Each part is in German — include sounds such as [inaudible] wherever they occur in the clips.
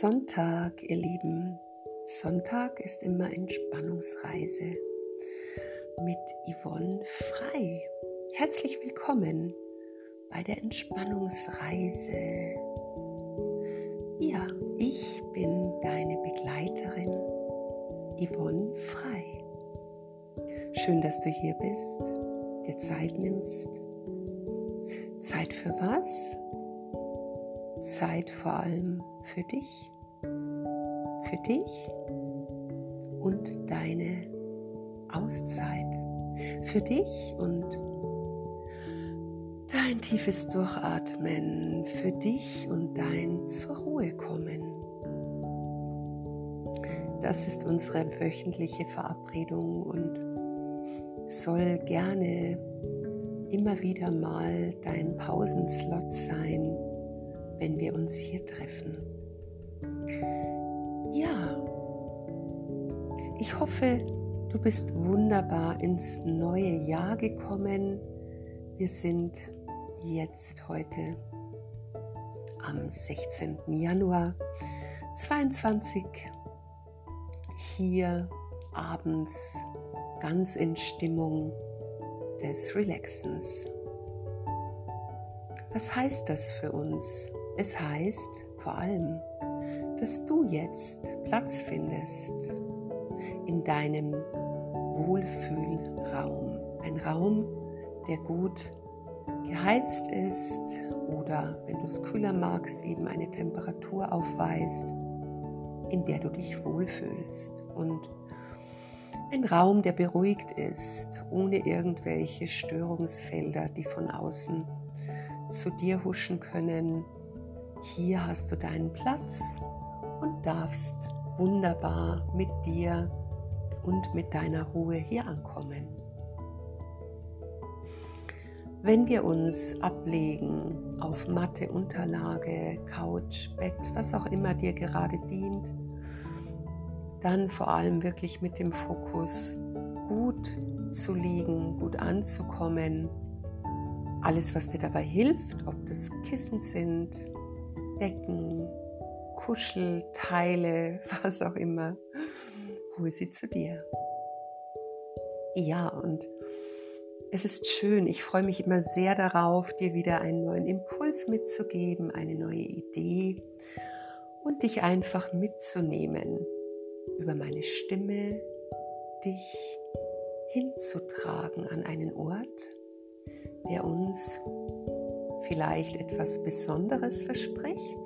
Sonntag, ihr Lieben. Sonntag ist immer Entspannungsreise mit Yvonne Frei. Herzlich willkommen bei der Entspannungsreise. Ja, ich bin deine Begleiterin Yvonne Frei. Schön, dass du hier bist, dir Zeit nimmst. Zeit für was? Zeit vor allem für dich, für dich und deine Auszeit, für dich und dein tiefes Durchatmen, für dich und dein zur Ruhe kommen. Das ist unsere wöchentliche Verabredung und soll gerne immer wieder mal dein Pausenslot sein, wenn wir uns hier treffen. Ja, ich hoffe, du bist wunderbar ins neue Jahr gekommen. Wir sind jetzt heute am 16. Januar 22 hier abends ganz in Stimmung des Relaxens. Was heißt das für uns? Es heißt vor allem, dass du jetzt Platz findest in deinem Wohlfühlraum. Ein Raum, der gut geheizt ist oder, wenn du es kühler magst, eben eine Temperatur aufweist, in der du dich wohlfühlst. Und ein Raum, der beruhigt ist, ohne irgendwelche Störungsfelder, die von außen zu dir huschen können hier hast du deinen Platz und darfst wunderbar mit dir und mit deiner Ruhe hier ankommen. Wenn wir uns ablegen auf Matte, Unterlage, Couch, Bett, was auch immer dir gerade dient, dann vor allem wirklich mit dem Fokus gut zu liegen, gut anzukommen. Alles, was dir dabei hilft, ob das Kissen sind, Decken, Kuschelteile, [laughs] was auch immer, hol sie zu dir. Ja, und es ist schön, ich freue mich immer sehr darauf, dir wieder einen neuen Impuls mitzugeben, eine neue Idee und dich einfach mitzunehmen über meine Stimme, dich hinzutragen an einen Ort, der uns vielleicht etwas Besonderes verspricht,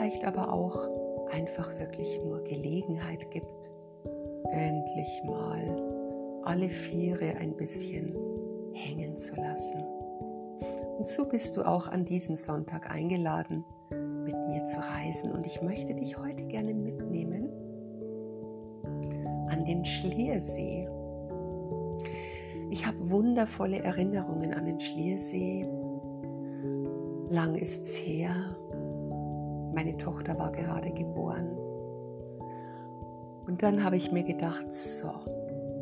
vielleicht aber auch einfach wirklich nur Gelegenheit gibt, endlich mal alle Viere ein bisschen hängen zu lassen. Und so bist du auch an diesem Sonntag eingeladen, mit mir zu reisen. Und ich möchte dich heute gerne mitnehmen an den Schliersee. Ich habe wundervolle Erinnerungen an den Schliersee lang ist's her. Meine Tochter war gerade geboren. Und dann habe ich mir gedacht, so,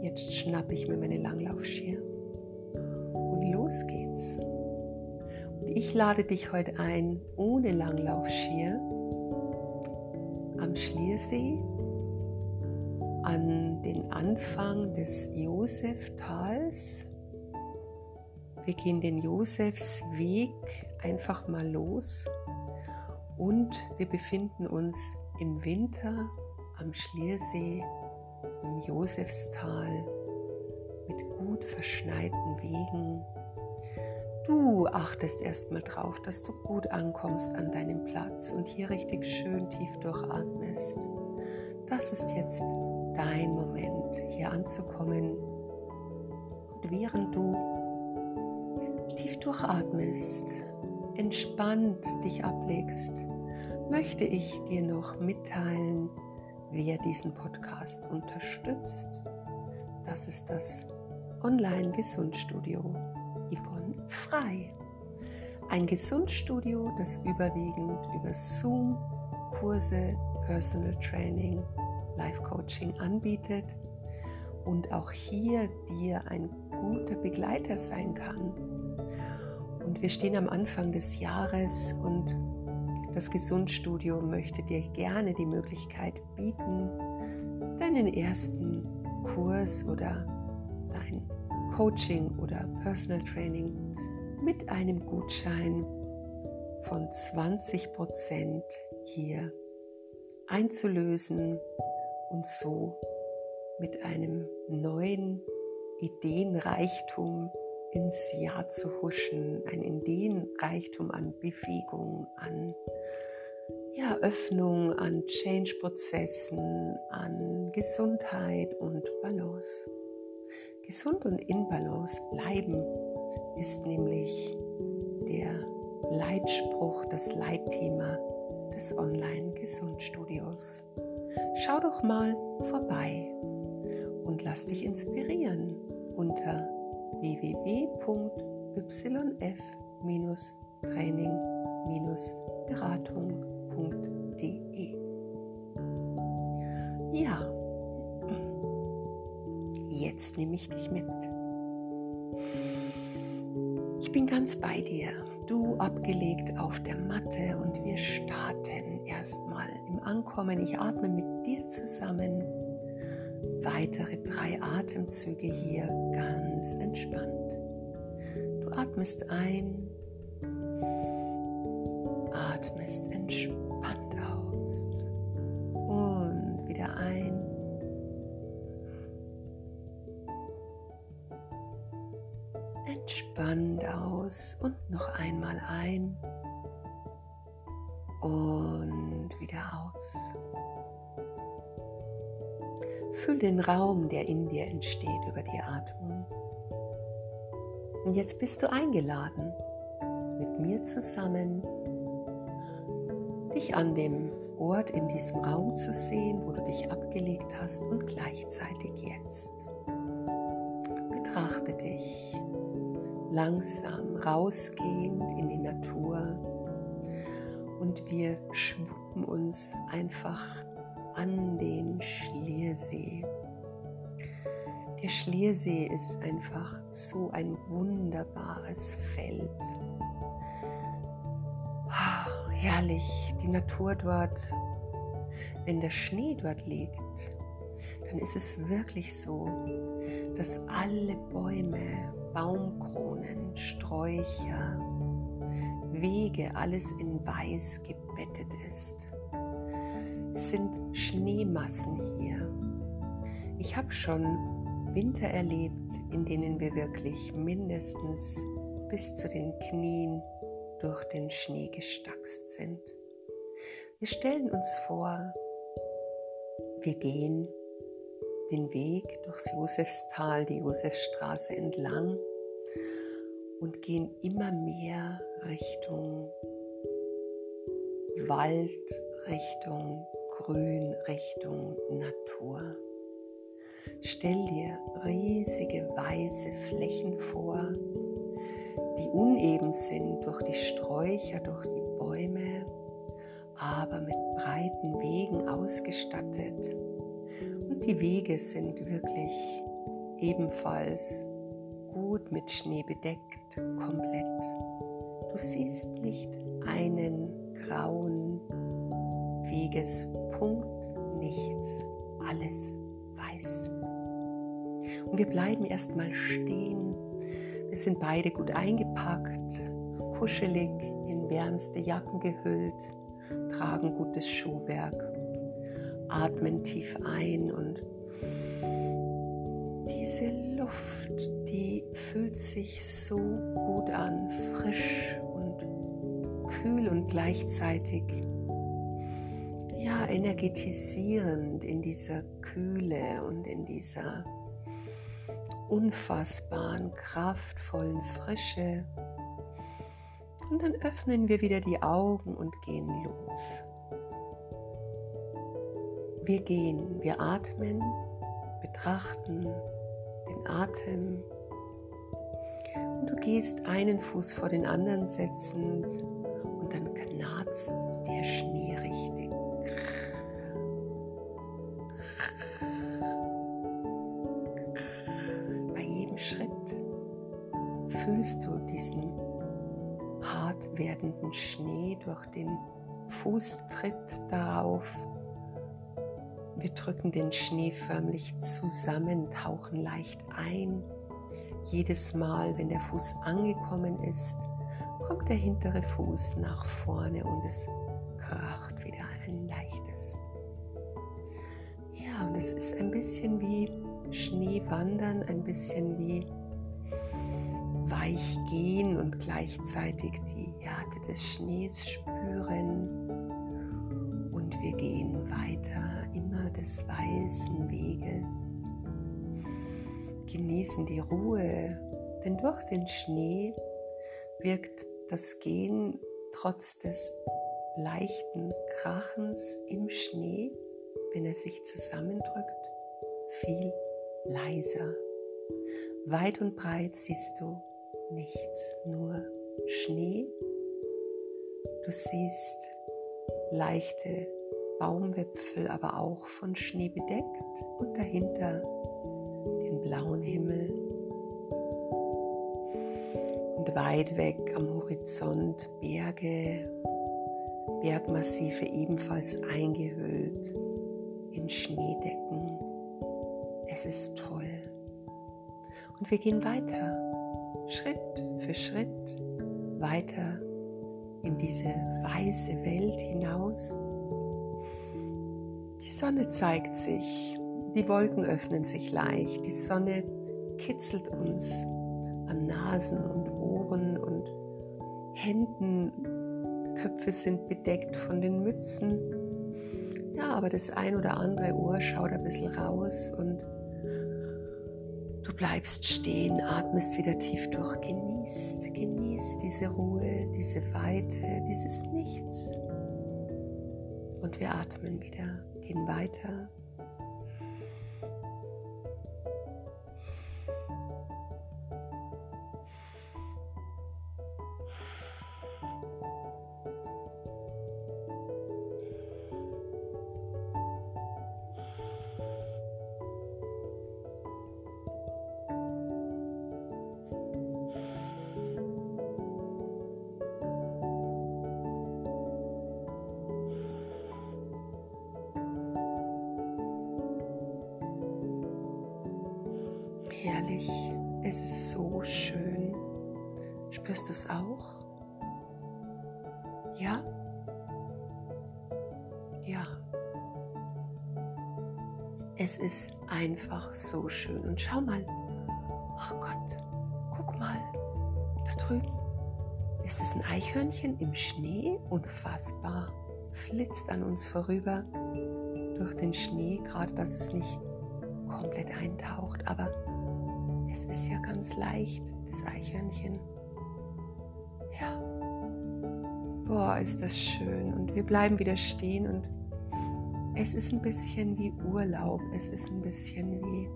jetzt schnappe ich mir meine Langlaufschier und los geht's. Und ich lade dich heute ein, ohne Langlaufschier am Schliersee an den Anfang des Josephtals. Wir gehen den Josefsweg einfach mal los und wir befinden uns im Winter am Schliersee im Josefstal mit gut verschneiten Wegen. Du achtest erstmal drauf, dass du gut ankommst an deinem Platz und hier richtig schön tief durchatmest. Das ist jetzt dein Moment, hier anzukommen. Und während du tief durchatmest, entspannt dich ablegst, möchte ich dir noch mitteilen, wer diesen Podcast unterstützt. Das ist das Online-Gesundstudio Yvonne Frei. Ein Gesundstudio, das überwiegend über Zoom Kurse, Personal Training, Life Coaching anbietet und auch hier dir ein guter Begleiter sein kann wir stehen am Anfang des Jahres und das Gesundstudio möchte dir gerne die Möglichkeit bieten, deinen ersten Kurs oder dein Coaching oder Personal Training mit einem Gutschein von 20% hier einzulösen und so mit einem neuen Ideenreichtum ins Jahr zu huschen, ein Ideenreichtum an Bewegung, an ja, Öffnung, an Change-Prozessen, an Gesundheit und Balance. Gesund und in Balance bleiben ist nämlich der Leitspruch, das Leitthema des Online-Gesundstudios. Schau doch mal vorbei und lass dich inspirieren unter www.yf-training-beratung.de. Ja, jetzt nehme ich dich mit. Ich bin ganz bei dir, du abgelegt auf der Matte und wir starten erstmal im Ankommen. Ich atme mit dir zusammen weitere drei Atemzüge hier ganz entspannt. Du atmest ein, atmest entspannt aus und wieder ein. Entspannt aus und noch einmal ein und wieder aus. Füll den Raum, der in dir entsteht über die Atmung. Und jetzt bist du eingeladen, mit mir zusammen dich an dem Ort in diesem Raum zu sehen, wo du dich abgelegt hast und gleichzeitig jetzt. Betrachte dich langsam rausgehend in die Natur und wir schwuppen uns einfach an den Schliersee. Der Schliersee ist einfach so ein wunderbares Feld. Oh, herrlich, die Natur dort. Wenn der Schnee dort liegt, dann ist es wirklich so, dass alle Bäume, Baumkronen, Sträucher, Wege, alles in Weiß gebettet ist. Es sind Schneemassen hier. Ich habe schon Winter erlebt, in denen wir wirklich mindestens bis zu den Knien durch den Schnee gestackst sind. Wir stellen uns vor, wir gehen den Weg durchs Josefstal, die Josefstraße entlang und gehen immer mehr Richtung Wald, Richtung Grün Richtung Natur. Stell dir riesige weiße Flächen vor, die uneben sind durch die Sträucher, durch die Bäume, aber mit breiten Wegen ausgestattet. Und die Wege sind wirklich ebenfalls gut mit Schnee bedeckt, komplett. Du siehst nicht einen grauen Wegespunkt, nichts, alles weiß. Und wir bleiben erstmal stehen. Wir sind beide gut eingepackt, kuschelig in wärmste Jacken gehüllt, tragen gutes Schuhwerk, atmen tief ein und diese Luft, die fühlt sich so gut an, frisch und kühl und gleichzeitig ja, energetisierend in dieser Kühle und in dieser unfassbaren, kraftvollen Frische. Und dann öffnen wir wieder die Augen und gehen los. Wir gehen, wir atmen, betrachten den Atem. Und du gehst einen Fuß vor den anderen setzend und dann knarzt der Schnee richtig. Werdenden Schnee durch den Fuß tritt darauf. Wir drücken den Schnee förmlich zusammen, tauchen leicht ein. Jedes Mal, wenn der Fuß angekommen ist, kommt der hintere Fuß nach vorne und es kracht wieder ein leichtes. Ja, und es ist ein bisschen wie Schneewandern, ein bisschen wie weich gehen und gleichzeitig die Härte des Schnees spüren. Und wir gehen weiter immer des weißen Weges. Genießen die Ruhe, denn durch den Schnee wirkt das Gehen trotz des leichten Krachens im Schnee, wenn er sich zusammendrückt, viel leiser. Weit und breit siehst du nichts, nur Schnee. Du siehst leichte Baumwipfel, aber auch von Schnee bedeckt und dahinter den blauen Himmel. Und weit weg am Horizont Berge, Bergmassive ebenfalls eingehüllt in Schneedecken. Es ist toll. Und wir gehen weiter Schritt für Schritt weiter in diese weiße Welt hinaus. Die Sonne zeigt sich, die Wolken öffnen sich leicht, die Sonne kitzelt uns an Nasen und Ohren und Händen, Köpfe sind bedeckt von den Mützen. Ja, aber das ein oder andere Ohr schaut ein bisschen raus und bleibst stehen, atmest wieder tief durch, genießt, genießt diese Ruhe, diese Weite, dieses Nichts. Und wir atmen wieder, gehen weiter herrlich. Es ist so schön. Spürst du es auch? Ja? Ja. Es ist einfach so schön. Und schau mal. Ach Gott, guck mal. Da drüben. Ist es ein Eichhörnchen im Schnee? Unfassbar. Flitzt an uns vorüber durch den Schnee, gerade dass es nicht komplett eintaucht, aber es ist ja ganz leicht, das Eichhörnchen. Ja. Boah, ist das schön. Und wir bleiben wieder stehen und es ist ein bisschen wie Urlaub. Es ist ein bisschen wie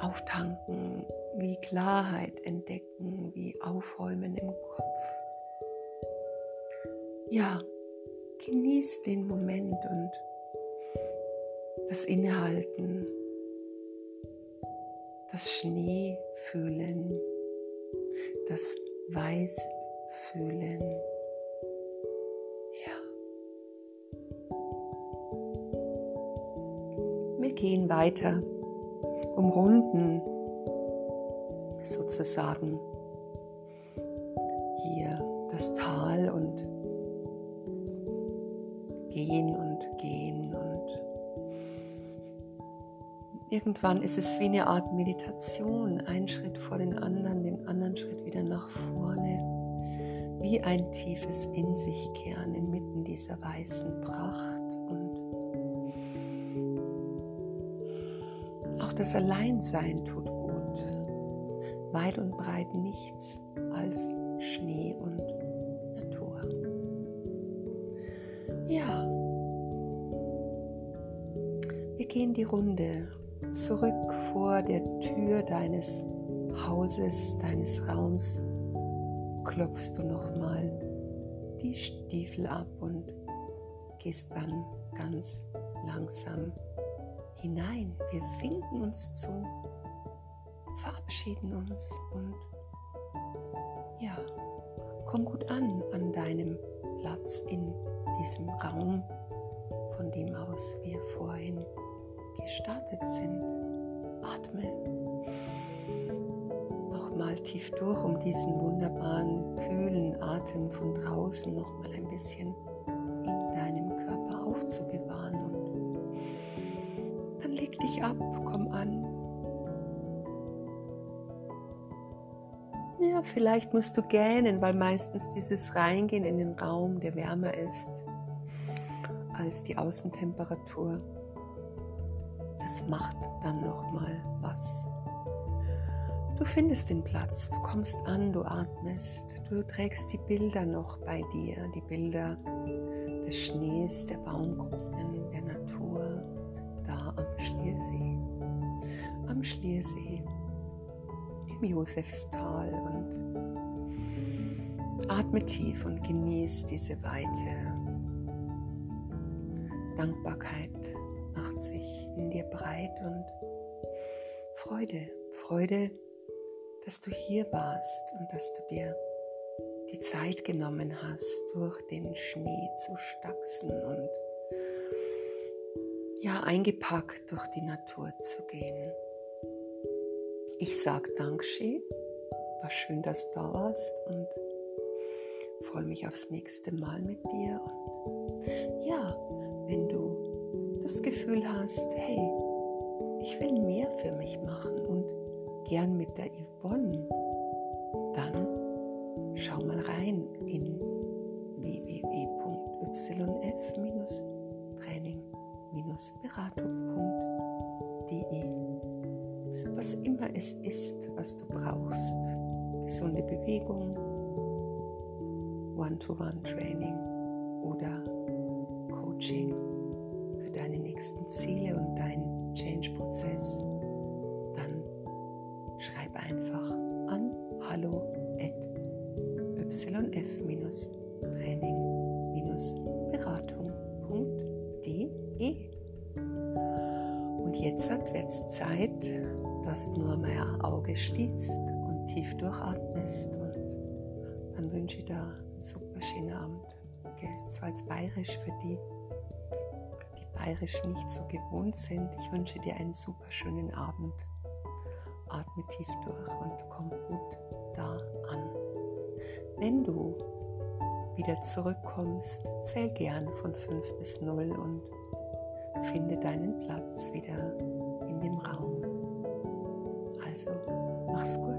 Auftanken, wie Klarheit entdecken, wie Aufräumen im Kopf. Ja, genieß den Moment und das Innehalten das Schnee fühlen, das Weiß fühlen. Ja. Wir gehen weiter, umrunden sozusagen hier das Tal und gehen und Irgendwann ist es wie eine Art Meditation, ein Schritt vor den anderen, den anderen Schritt wieder nach vorne, wie ein tiefes In sich kehren inmitten dieser weißen Pracht. Und auch das Alleinsein tut gut. Weit und breit nichts als Schnee und Natur. Ja, wir gehen die Runde zurück vor der Tür deines Hauses, deines Raums, klopfst du nochmal die Stiefel ab und gehst dann ganz langsam hinein. Wir winken uns zu, verabschieden uns und ja, komm gut an an deinem Platz in diesem Raum, von dem aus wir vorhin gestartet sind. Atme nochmal tief durch, um diesen wunderbaren, kühlen Atem von draußen nochmal ein bisschen in deinem Körper aufzubewahren. Und dann leg dich ab, komm an. Ja, vielleicht musst du gähnen, weil meistens dieses Reingehen in den Raum, der wärmer ist als die Außentemperatur, macht dann nochmal was. Du findest den Platz, du kommst an, du atmest, du trägst die Bilder noch bei dir, die Bilder des Schnees, der Baumkronen, der Natur, da am Schliersee, am Schliersee, im Josefstal und atme tief und genieß diese Weite. Dankbarkeit macht sich in dir breit und Freude, Freude dass du hier warst und dass du dir die Zeit genommen hast, durch den Schnee zu stachsen und ja, eingepackt durch die Natur zu gehen. Ich sage Dankeschön, war schön, dass du da warst und freue mich aufs nächste Mal mit dir. Und ja, wenn du das Gefühl hast, hey, ich will mehr für mich machen und gern mit der Yvonne, dann schau mal rein in www.yf-training-beratung.de. Was immer es ist, was du brauchst, gesunde Bewegung, One-to-One-Training oder Coaching deine nächsten Ziele und deinen Change-Prozess einfach an hallo yf-training-beratung.de. Und jetzt wird es Zeit, dass du nur mehr Auge schließt und tief durchatmest. Und dann wünsche ich dir einen super schönen Abend. Okay, so als bayerisch für die bayerisch nicht so gewohnt sind. Ich wünsche dir einen super schönen Abend. Atme tief durch und komm gut da an. Wenn du wieder zurückkommst, zähl gern von 5 bis 0 und finde deinen Platz wieder in dem Raum. Also, mach's gut.